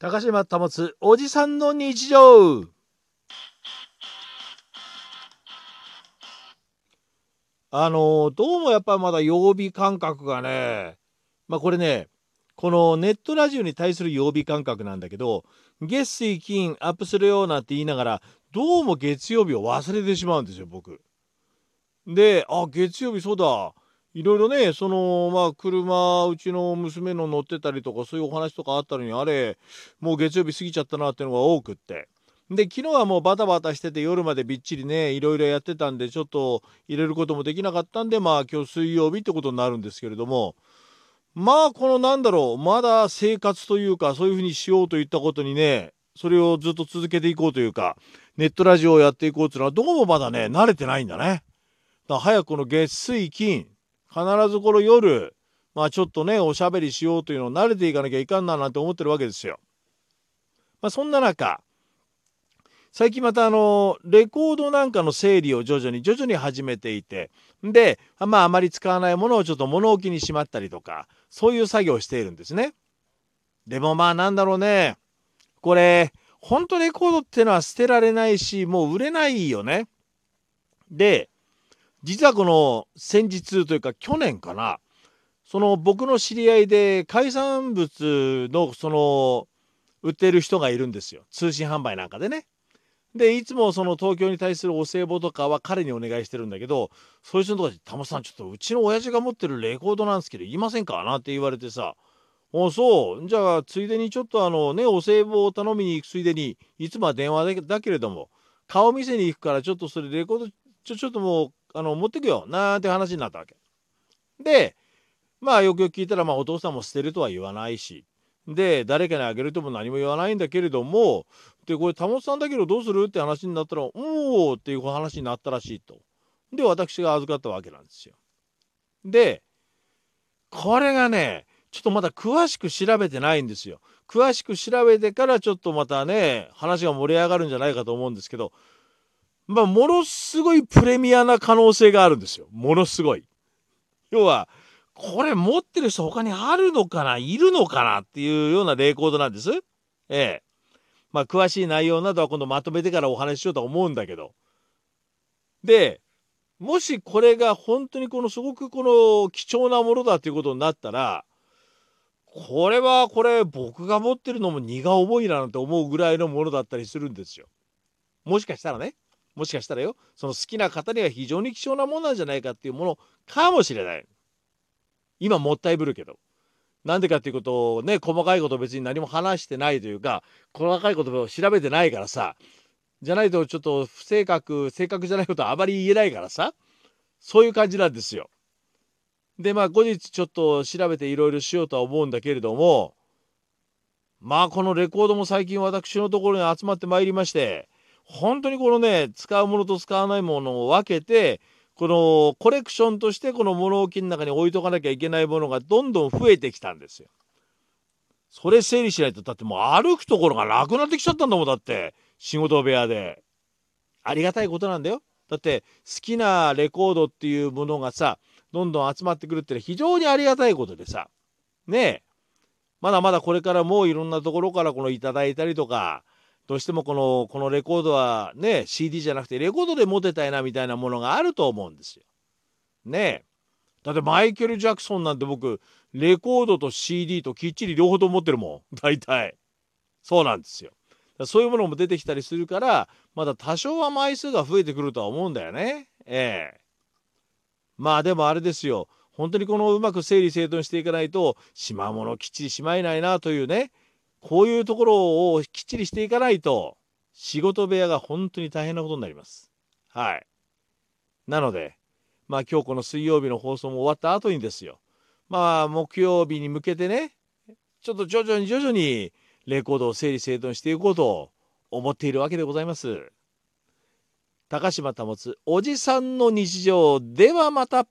高島保つおじさんの日常あのどうもやっぱまだ曜日感覚がねまあこれねこのネットラジオに対する曜日感覚なんだけど月水金アップするようなって言いながらどうも月曜日を忘れてしまうんですよ僕。であ月曜日そうだいろいろねそのまあ車うちの娘の乗ってたりとかそういうお話とかあったのにあれもう月曜日過ぎちゃったなっていうのが多くってで昨日はもうバタバタしてて夜までびっちりねいろいろやってたんでちょっと入れることもできなかったんでまあ今日水曜日ってことになるんですけれどもまあこのなんだろうまだ生活というかそういうふうにしようといったことにねそれをずっと続けていこうというかネットラジオをやっていこうっていうのはどうもまだね慣れてないんだね。だ早くこの月水金必ずこの夜まあちょっとねおしゃべりしようというのを慣れていかなきゃいかんななんて思ってるわけですよ。まあそんな中最近またあのレコードなんかの整理を徐々に徐々に始めていてでまああまり使わないものをちょっと物置にしまったりとかそういう作業をしているんですね。でもまあなんだろうねこれ本当レコードってのは捨てられないしもう売れないよね。で実はこの先日というか去年かなその僕の知り合いで海産物のその売ってる人がいるんですよ通信販売なんかでね。でいつもその東京に対するお歳暮とかは彼にお願いしてるんだけどそういう人のとこで「タモさんちょっとうちの親父が持ってるレコードなんですけど言いませんか?」なんて言われてさ「おそう？じゃあついでにちょっとあのねお歳暮を頼みに行くついでにいつもは電話だけれども顔見せに行くからちょっとそれレコードちょちょっともうあの持ってくよなんて話になったわけ。でまあよくよく聞いたら、まあ、お父さんも捨てるとは言わないしで誰かにあげるとも何も言わないんだけれどもでこれ保さんだけどどうするって話になったら「おお」っていう話になったらしいと。で私が預かったわけなんですよ。でこれがねちょっとまだ詳しく調べてないんですよ。詳しく調べてからちょっとまたね話が盛り上がるんじゃないかと思うんですけどまあものすごいプレミアな可能性があるんですよ。ものすごい。要はこれ持ってる人他にあるのかな？いるのかな？っていうようなレコードなんです。ええ。まあ詳しい内容などは今度まとめてからお話ししようとは思うんだけど。でもしこれが本当にこのすごくこの貴重なものだということになったらこれはこれ僕が持ってるのも荷が重いななんて思うぐらいのものだったりするんですよ。もしかしたらねもしかしたらよその好きな方には非常に貴重なものなんじゃないかっていうものかもしれない。今もったいぶるけど。なんでかっていうことをね細かいこと別に何も話してないというか細かいことを調べてないからさじゃないとちょっと不正確正確じゃないことはあまり言えないからさそういう感じなんですよ。でまあ後日ちょっと調べていろいろしようとは思うんだけれどもまあこのレコードも最近私のところに集まってまいりまして本当にこのね使うものと使わないものを分けてこのコレクションとしてこの物置の中に置いとかなきゃいけないものがどんどん増えてきたんですよ。それ整理しないとだってもう歩くところがなくなってきちゃったんだもんだって仕事部屋で。ありがたいことなんだよ。だって好きなレコードっていうものがさどんどん集まってくるって非常にありがたいことでさねえまだまだこれからもういろんなところからこのいただいたりとかどうしてもこのこのレコードはね CD じゃなくてレコードで持てたいなみたいなものがあると思うんですよ。ねえ。だってマイケル・ジャクソンなんて僕レコードと CD ときっちり両方と持ってるもん 大体。そうなんですよ。そういうものも出てきたりするからまだ多少は枚数が増えてくるとは思うんだよね。ええ。まあでもあれですよ。本当にこのうまく整理整頓していかないとしまものきっちりしまえないなというねこういうところをきっちりしていかないと仕事部屋が本当に大変なことになります。はい。なので、まあ今日この水曜日の放送も終わった後にですよ。まあ木曜日に向けてね、ちょっと徐々に徐々にレコードを整理整頓していこうと思っているわけでございます。高島保つおじさんの日常ではまた。